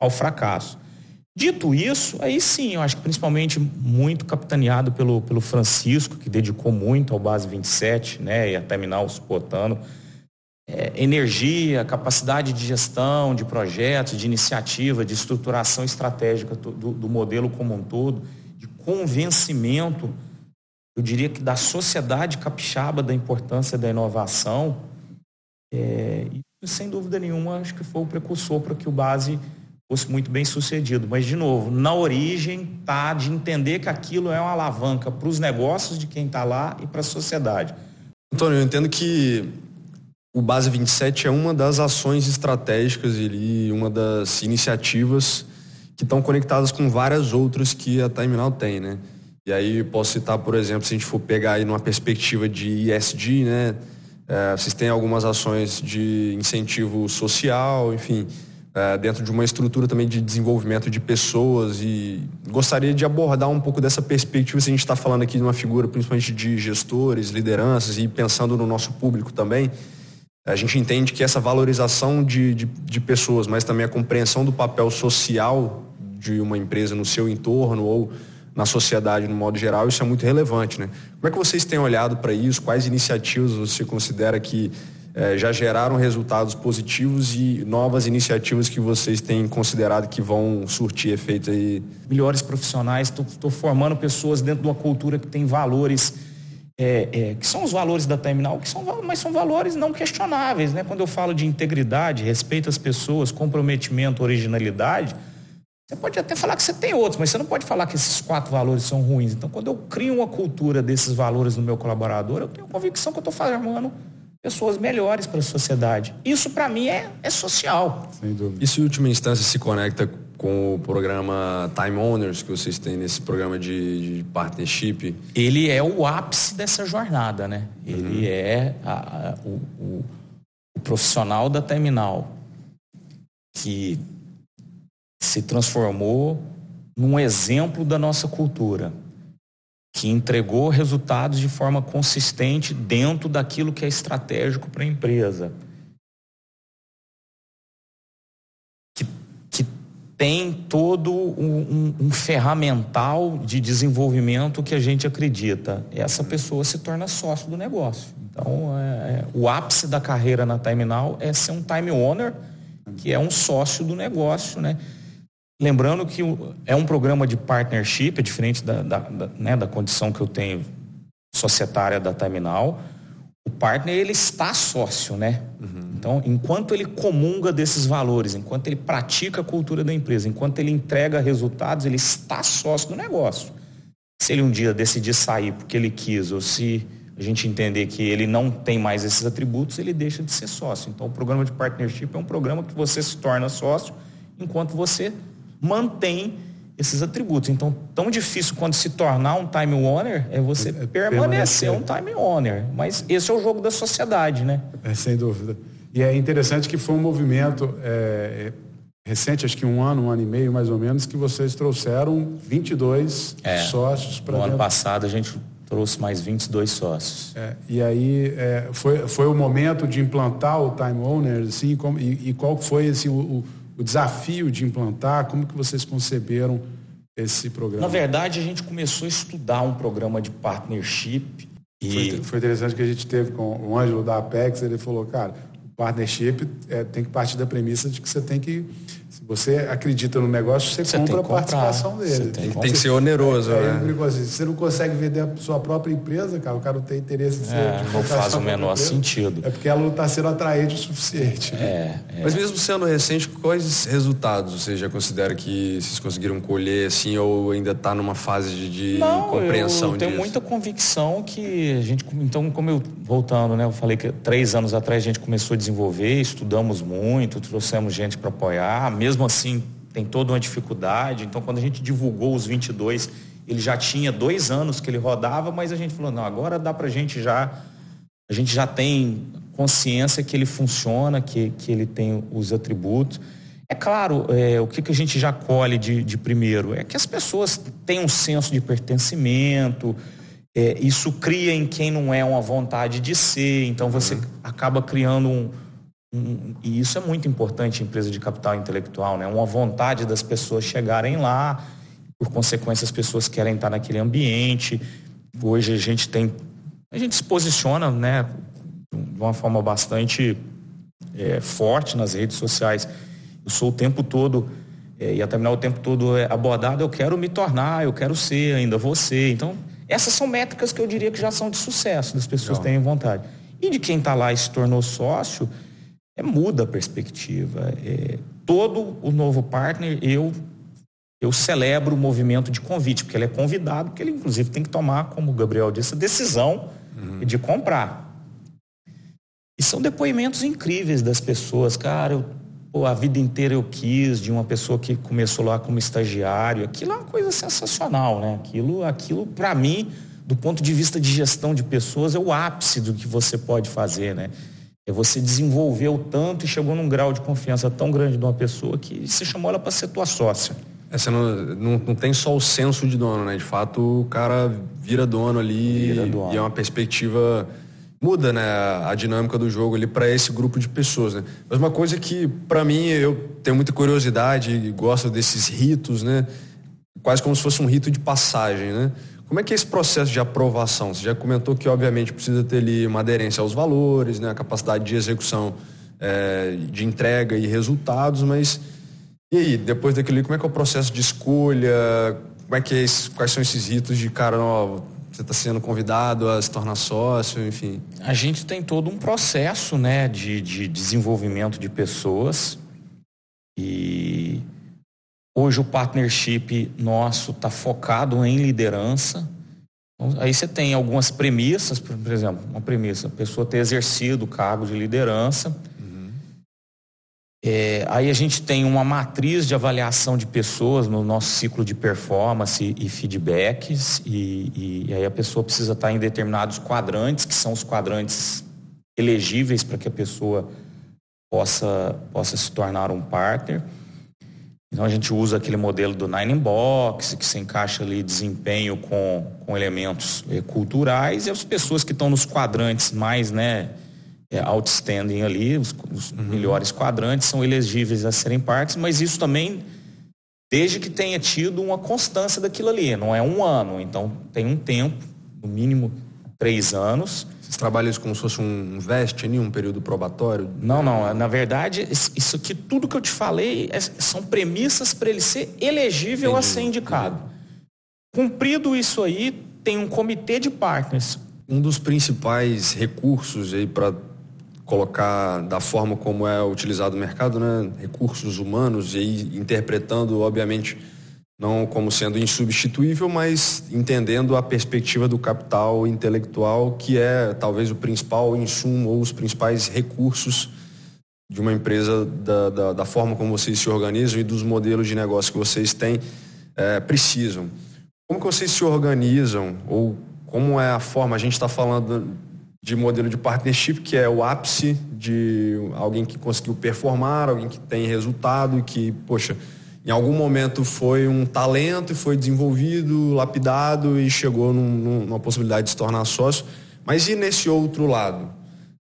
ao fracasso. Dito isso, aí sim, eu acho que principalmente muito capitaneado pelo, pelo Francisco, que dedicou muito ao Base 27, né, e a terminal suportando. É, energia, capacidade de gestão, de projetos, de iniciativa, de estruturação estratégica do, do modelo como um todo, de convencimento, eu diria que da sociedade capixaba da importância da inovação, é, e sem dúvida nenhuma acho que foi o precursor para que o Base fosse muito bem sucedido. Mas, de novo, na origem tá de entender que aquilo é uma alavanca para os negócios de quem está lá e para a sociedade. Antônio, eu entendo que o Base 27 é uma das ações estratégicas e uma das iniciativas que estão conectadas com várias outras que a Terminal tem, né? E aí posso citar, por exemplo, se a gente for pegar aí numa perspectiva de ESG, né? É, vocês têm algumas ações de incentivo social, enfim, é, dentro de uma estrutura também de desenvolvimento de pessoas e gostaria de abordar um pouco dessa perspectiva se a gente está falando aqui de uma figura principalmente de gestores, lideranças e pensando no nosso público também. A gente entende que essa valorização de, de, de pessoas, mas também a compreensão do papel social de uma empresa no seu entorno ou na sociedade no modo geral, isso é muito relevante, né? Como é que vocês têm olhado para isso? Quais iniciativas você considera que é, já geraram resultados positivos e novas iniciativas que vocês têm considerado que vão surtir efeito aí? Melhores profissionais, estou formando pessoas dentro de uma cultura que tem valores é, é, que são os valores da terminal, que são, mas são valores não questionáveis, né? Quando eu falo de integridade, respeito às pessoas, comprometimento, originalidade, você pode até falar que você tem outros, mas você não pode falar que esses quatro valores são ruins. Então, quando eu crio uma cultura desses valores no meu colaborador, eu tenho convicção que eu estou formando pessoas melhores para a sociedade. Isso, para mim, é, é social. Sem dúvida. Isso, em última instância, se conecta com o programa Time Owners que vocês têm nesse programa de, de partnership? Ele é o ápice dessa jornada, né? Ele uhum. é a, a, o, o, o profissional da terminal que se transformou num exemplo da nossa cultura, que entregou resultados de forma consistente dentro daquilo que é estratégico para a empresa tem todo um, um, um, ferramental de desenvolvimento que a gente acredita. Essa pessoa se torna sócio do negócio. Então, é, é, o ápice da carreira na Terminal é ser um time owner, que é um sócio do negócio, né? Lembrando que é um programa de partnership, é diferente da, da, da, né, da condição que eu tenho societária da Terminal. O partner, ele está sócio, né? Uhum. Então, enquanto ele comunga desses valores, enquanto ele pratica a cultura da empresa, enquanto ele entrega resultados, ele está sócio do negócio. Se ele um dia decidir sair porque ele quis, ou se a gente entender que ele não tem mais esses atributos, ele deixa de ser sócio. Então, o programa de partnership é um programa que você se torna sócio enquanto você mantém esses atributos. Então, tão difícil quando se tornar um time owner é você é, permanecer, permanecer um time owner. Mas esse é o jogo da sociedade, né? É, sem dúvida. E é interessante que foi um movimento é, recente, acho que um ano, um ano e meio mais ou menos, que vocês trouxeram 22 é, sócios para. No ano passado a gente trouxe mais 22 sócios. É, e aí é, foi, foi o momento de implantar o Time Owner, assim, como, e, e, qual foi assim, o, o, desafio de implantar, como que vocês conceberam esse programa? Na verdade, a gente começou a estudar um programa de partnership. E... Foi, foi interessante que a gente teve com o Ângelo da Apex, ele falou, cara, partnership é, tem que partir da premissa de que você tem que se você acredita no negócio, você, você compra a participação dele. Tem, tem, que ser oneroso, é, né? É, assim, você não consegue vender a sua própria empresa, cara, o cara não tem interesse em ser. É, não faz o menor empresa, sentido. É porque ela não está sendo atraente o suficiente. É, é, Mas mesmo sendo recente, quais resultados você já considera que vocês conseguiram colher, assim, ou ainda está numa fase de, de não, compreensão eu tenho disso? muita convicção que a gente, então, como eu, voltando, né, eu falei que três anos atrás a gente começou a desenvolver, estudamos muito, trouxemos gente para apoiar, mesmo assim tem toda uma dificuldade. Então, quando a gente divulgou os 22, ele já tinha dois anos que ele rodava, mas a gente falou, não, agora dá para a gente já, a gente já tem consciência que ele funciona, que, que ele tem os atributos. É claro, é, o que, que a gente já colhe de, de primeiro é que as pessoas têm um senso de pertencimento, é, isso cria em quem não é uma vontade de ser, então você uhum. acaba criando um, e isso é muito importante em empresa de capital intelectual, né? Uma vontade das pessoas chegarem lá, por consequência as pessoas querem estar naquele ambiente. Hoje a gente tem, a gente se posiciona, né, de uma forma bastante é, forte nas redes sociais. Eu sou o tempo todo é, e a terminar o tempo todo é abordado, eu quero me tornar, eu quero ser, ainda você. Então, essas são métricas que eu diria que já são de sucesso, das pessoas terem vontade. E de quem está lá e se tornou sócio, é, muda a perspectiva. É, todo o novo partner, eu eu celebro o movimento de convite, porque ele é convidado, porque ele inclusive tem que tomar, como o Gabriel disse, a decisão uhum. de comprar. E são depoimentos incríveis das pessoas. Cara, eu, pô, a vida inteira eu quis, de uma pessoa que começou lá como estagiário. Aquilo é uma coisa sensacional, né? Aquilo, aquilo para mim, do ponto de vista de gestão de pessoas, é o ápice do que você pode fazer, né? É você desenvolveu tanto e chegou num grau de confiança tão grande de uma pessoa que você chamou ela para ser tua sócia. É, você não, não, não, tem só o senso de dono, né? De fato, o cara vira dono ali vira dono. e é uma perspectiva muda, né, a dinâmica do jogo ali para esse grupo de pessoas, né? Mas uma coisa que para mim eu tenho muita curiosidade e gosto desses ritos, né? Quase como se fosse um rito de passagem, né? Como é que é esse processo de aprovação? Você já comentou que, obviamente, precisa ter ali uma aderência aos valores, né, a capacidade de execução é, de entrega e resultados, mas e aí, depois daquilo, como é que é o processo de escolha? Como é que é esse, quais são esses ritos de cara, ó, você está sendo convidado a se tornar sócio, enfim? A gente tem todo um processo né, de, de desenvolvimento de pessoas e hoje o partnership nosso está focado em liderança. Então, aí você tem algumas premissas, por exemplo, uma premissa, a pessoa ter exercido o cargo de liderança é, aí a gente tem uma matriz de avaliação de pessoas no nosso ciclo de performance e feedbacks, e, e, e aí a pessoa precisa estar em determinados quadrantes, que são os quadrantes elegíveis para que a pessoa possa, possa se tornar um partner. Então a gente usa aquele modelo do Nine Box, que se encaixa ali desempenho com, com elementos é, culturais, e as pessoas que estão nos quadrantes mais, né, é, outstanding ali, os, os uhum. melhores quadrantes são elegíveis a serem parques, mas isso também desde que tenha tido uma constância daquilo ali, não é um ano, então tem um tempo, no mínimo três anos. Vocês trabalham isso como se fosse um veste, um período probatório? Não, não. Na verdade, isso aqui, tudo que eu te falei, é, são premissas para ele ser elegível Entendi. a ser indicado. Entendi. Cumprido isso aí, tem um comitê de partners. Um dos principais recursos aí para colocar da forma como é utilizado o mercado, né, recursos humanos e interpretando, obviamente, não como sendo insubstituível, mas entendendo a perspectiva do capital intelectual, que é talvez o principal insumo ou os principais recursos de uma empresa, da, da, da forma como vocês se organizam e dos modelos de negócio que vocês têm, é, precisam. Como que vocês se organizam ou como é a forma, a gente está falando de modelo de partnership, que é o ápice de alguém que conseguiu performar, alguém que tem resultado e que, poxa, em algum momento foi um talento e foi desenvolvido, lapidado e chegou num, numa possibilidade de se tornar sócio. Mas e nesse outro lado?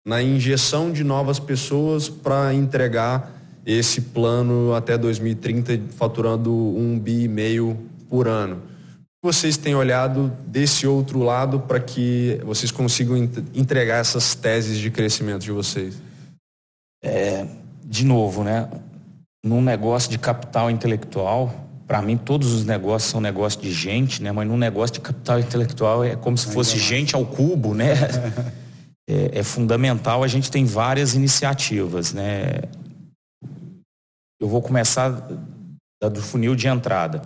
Na injeção de novas pessoas para entregar esse plano até 2030, faturando um bi e meio por ano vocês têm olhado desse outro lado para que vocês consigam entregar essas teses de crescimento de vocês? É, de novo, né? Num negócio de capital intelectual, para mim todos os negócios são negócios de gente, né? Mas num negócio de capital intelectual é como se fosse gente ao cubo, né? é, é fundamental. A gente tem várias iniciativas, né? Eu vou começar do funil de entrada.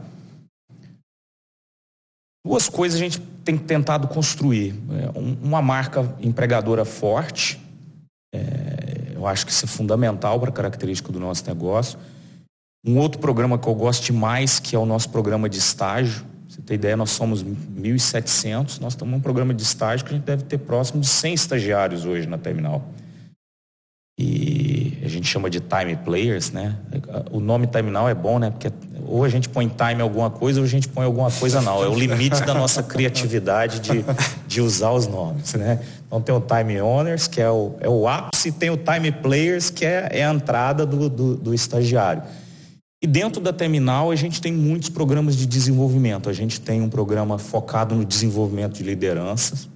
Duas coisas a gente tem tentado construir. É, uma marca empregadora forte, é, eu acho que isso é fundamental para a característica do nosso negócio. Um outro programa que eu gosto demais, que é o nosso programa de estágio. você tem ideia, nós somos 1.700, nós estamos num programa de estágio que a gente deve ter próximo de 100 estagiários hoje na terminal. E a gente chama de time players, né? O nome terminal é bom, né? Porque ou a gente põe time alguma coisa ou a gente põe alguma coisa não. É o limite da nossa criatividade de, de usar os nomes, né? Então tem o time owners, que é o, é o ápice, e tem o time players, que é, é a entrada do, do, do estagiário. E dentro da terminal a gente tem muitos programas de desenvolvimento. A gente tem um programa focado no desenvolvimento de lideranças.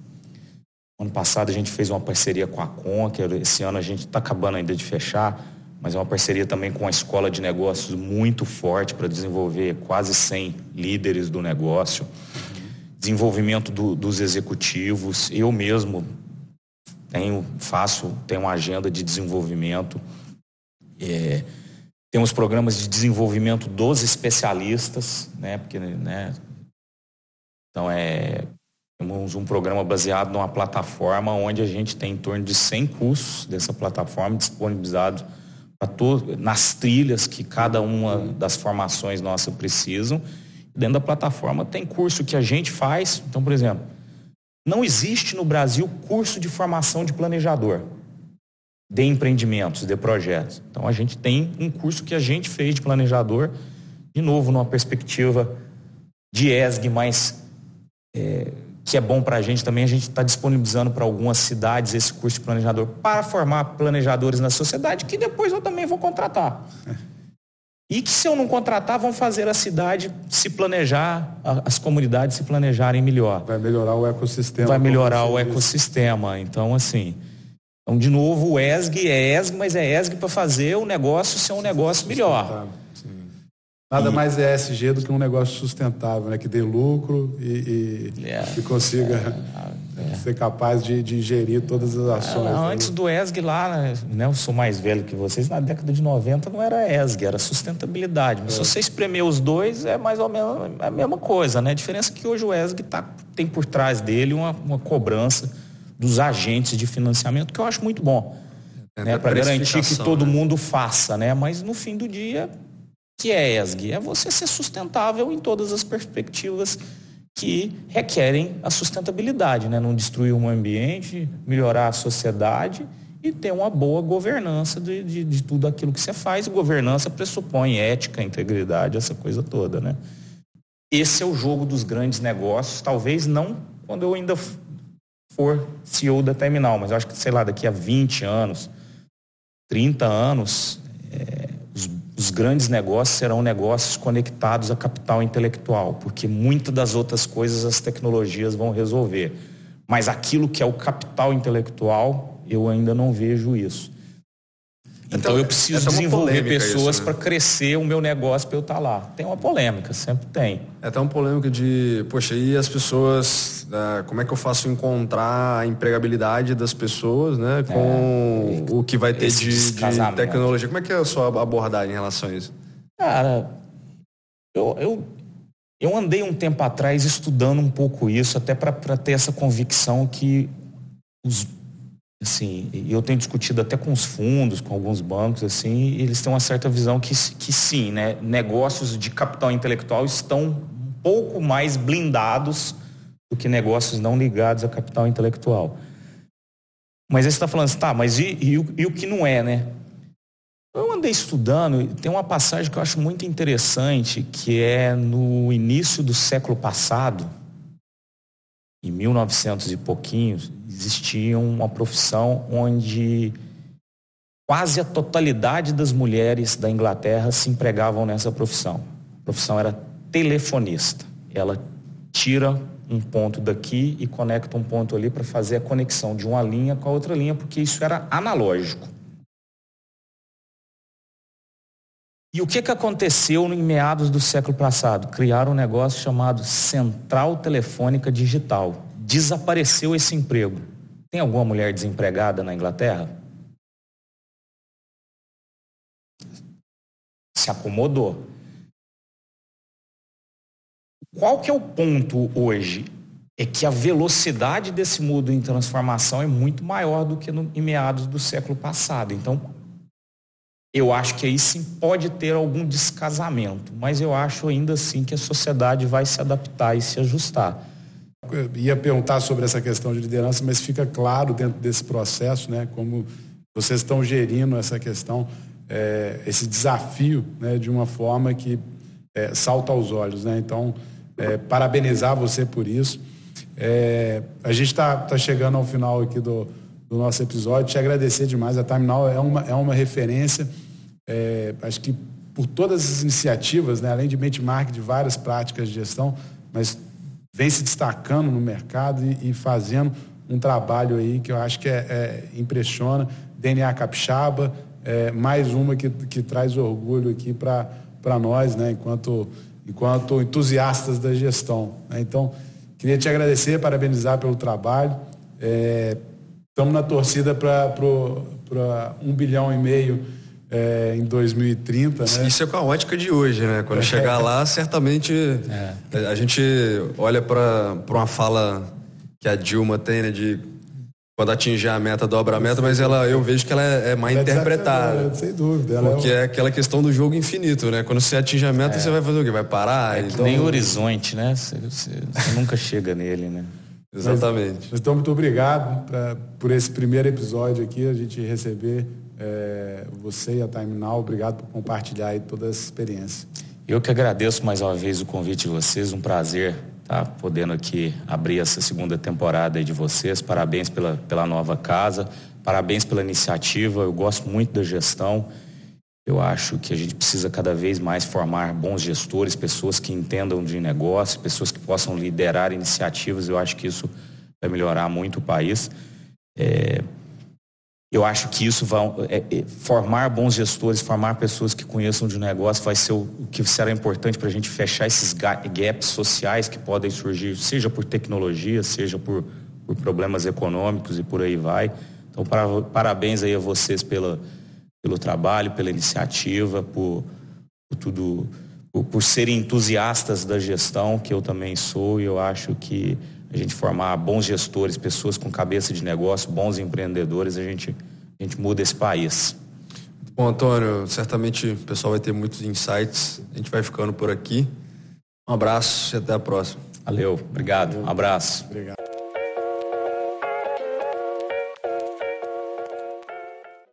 Ano passado a gente fez uma parceria com a Conquer, esse ano a gente está acabando ainda de fechar, mas é uma parceria também com a escola de negócios muito forte para desenvolver quase 100 líderes do negócio. Desenvolvimento do, dos executivos. Eu mesmo tenho, faço, tenho uma agenda de desenvolvimento. É, temos programas de desenvolvimento dos especialistas, né? Porque, né? Então é temos um programa baseado numa plataforma onde a gente tem em torno de 100 cursos dessa plataforma disponibilizados nas trilhas que cada uma das formações nossas precisam. Dentro da plataforma tem curso que a gente faz. Então, por exemplo, não existe no Brasil curso de formação de planejador de empreendimentos, de projetos. Então, a gente tem um curso que a gente fez de planejador, de novo, numa perspectiva de ESG mais é, que é bom para a gente também, a gente está disponibilizando para algumas cidades esse curso de planejador para formar planejadores na sociedade, que depois eu também vou contratar. E que se eu não contratar, vão fazer a cidade se planejar, as comunidades se planejarem melhor. Vai melhorar o ecossistema. Vai melhorar o ecossistema. Então, assim. Então, de novo, o ESG é ESG, mas é ESG para fazer o negócio ser um negócio melhor. Nada e... mais ESG do que um negócio sustentável, né? Que dê lucro e, e, é, e consiga é, é. ser capaz de, de gerir todas as ações. Ah, antes do ESG lá, né? Eu sou mais velho que vocês, na década de 90 não era ESG, era sustentabilidade. Mas se é. você espremer os dois, é mais ou menos a mesma coisa, né? A diferença é que hoje o ESG tá, tem por trás dele uma, uma cobrança dos agentes de financiamento, que eu acho muito bom. É, né, para garantir que todo né? mundo faça, né? Mas no fim do dia, que é ESG? É você ser sustentável em todas as perspectivas que requerem a sustentabilidade, né? Não destruir o ambiente, melhorar a sociedade e ter uma boa governança de, de, de tudo aquilo que você faz. Governança pressupõe ética, integridade, essa coisa toda, né? Esse é o jogo dos grandes negócios, talvez não quando eu ainda for CEO da Terminal, mas acho que, sei lá, daqui a 20 anos, 30 anos, é, os, grandes negócios serão negócios conectados a capital intelectual, porque muitas das outras coisas as tecnologias vão resolver. Mas aquilo que é o capital intelectual, eu ainda não vejo isso. Então, então eu preciso é desenvolver pessoas né? para crescer o meu negócio para eu estar tá lá. Tem uma polêmica, sempre tem. É até uma polêmica de, poxa, e as pessoas, né, como é que eu faço encontrar a empregabilidade das pessoas, né, com é, o que vai ter de, de, tecnologia? Como é que é a sua abordagem em relação a isso? Cara, eu, eu, eu andei um tempo atrás estudando um pouco isso, até para ter essa convicção que os assim, eu tenho discutido até com os fundos, com alguns bancos, assim, eles têm uma certa visão que, que sim, né, negócios de capital intelectual estão um pouco mais blindados do que negócios não ligados a capital intelectual. Mas aí você está falando assim, tá, mas e, e, o, e o que não é, né? Eu andei estudando, tem uma passagem que eu acho muito interessante, que é no início do século passado, em 1900 e pouquinhos, existia uma profissão onde quase a totalidade das mulheres da Inglaterra se empregavam nessa profissão. A profissão era telefonista. Ela tira um ponto daqui e conecta um ponto ali para fazer a conexão de uma linha com a outra linha, porque isso era analógico. E o que, que aconteceu em meados do século passado? Criaram um negócio chamado Central Telefônica Digital. Desapareceu esse emprego. Tem alguma mulher desempregada na Inglaterra? Se acomodou. Qual que é o ponto hoje? É que a velocidade desse mundo em transformação é muito maior do que no, em meados do século passado. Então, eu acho que aí sim pode ter algum descasamento, mas eu acho ainda assim que a sociedade vai se adaptar e se ajustar. Eu ia perguntar sobre essa questão de liderança, mas fica claro dentro desse processo, né, como vocês estão gerindo essa questão, é, esse desafio, né, de uma forma que é, salta aos olhos, né? Então, é, parabenizar você por isso. É, a gente está tá chegando ao final aqui do, do nosso episódio. Te agradecer demais. A Terminal é uma, é uma referência é, acho que por todas as iniciativas, né, além de benchmark de várias práticas de gestão, mas vem se destacando no mercado e, e fazendo um trabalho aí que eu acho que é, é impressiona. DNA Capixaba, é, mais uma que, que traz orgulho aqui para nós, né, enquanto, enquanto entusiastas da gestão. Né? Então, queria te agradecer, parabenizar pelo trabalho. Estamos é, na torcida para um bilhão e meio é, em 2030, né? Isso é com a ótica de hoje, né? Quando é. chegar lá, certamente é. a gente olha para uma fala que a Dilma tem, né? De quando atingir a meta, dobra a meta, mas ela, eu vejo que ela é, é mal interpretada. Sem dúvida. Porque é, é, aquela questão do jogo infinito, né? Quando você atinge a meta, é. você vai fazer o quê? Vai parar? É então... nem horizonte, né? Você, você, você nunca chega nele, né? Exatamente. Mas, então, muito obrigado pra, por esse primeiro episódio aqui, a gente receber é, você e a Time Now, obrigado por compartilhar aí toda essa experiência. Eu que agradeço mais uma vez o convite de vocês, um prazer tá, podendo aqui abrir essa segunda temporada de vocês. Parabéns pela, pela nova casa, parabéns pela iniciativa. Eu gosto muito da gestão. Eu acho que a gente precisa cada vez mais formar bons gestores, pessoas que entendam de negócio, pessoas que possam liderar iniciativas. Eu acho que isso vai melhorar muito o país. É, eu acho que isso vai é, é, formar bons gestores, formar pessoas que conheçam de negócio, vai ser o, o que será importante para a gente fechar esses gaps sociais que podem surgir, seja por tecnologia, seja por, por problemas econômicos e por aí vai. Então, para, parabéns aí a vocês pela, pelo trabalho, pela iniciativa, por, por tudo, por, por serem entusiastas da gestão, que eu também sou, e eu acho que a gente formar bons gestores, pessoas com cabeça de negócio, bons empreendedores, a gente, a gente muda esse país. Bom, Antônio, certamente o pessoal vai ter muitos insights. A gente vai ficando por aqui. Um abraço e até a próxima. Valeu, obrigado. Um abraço. Obrigado.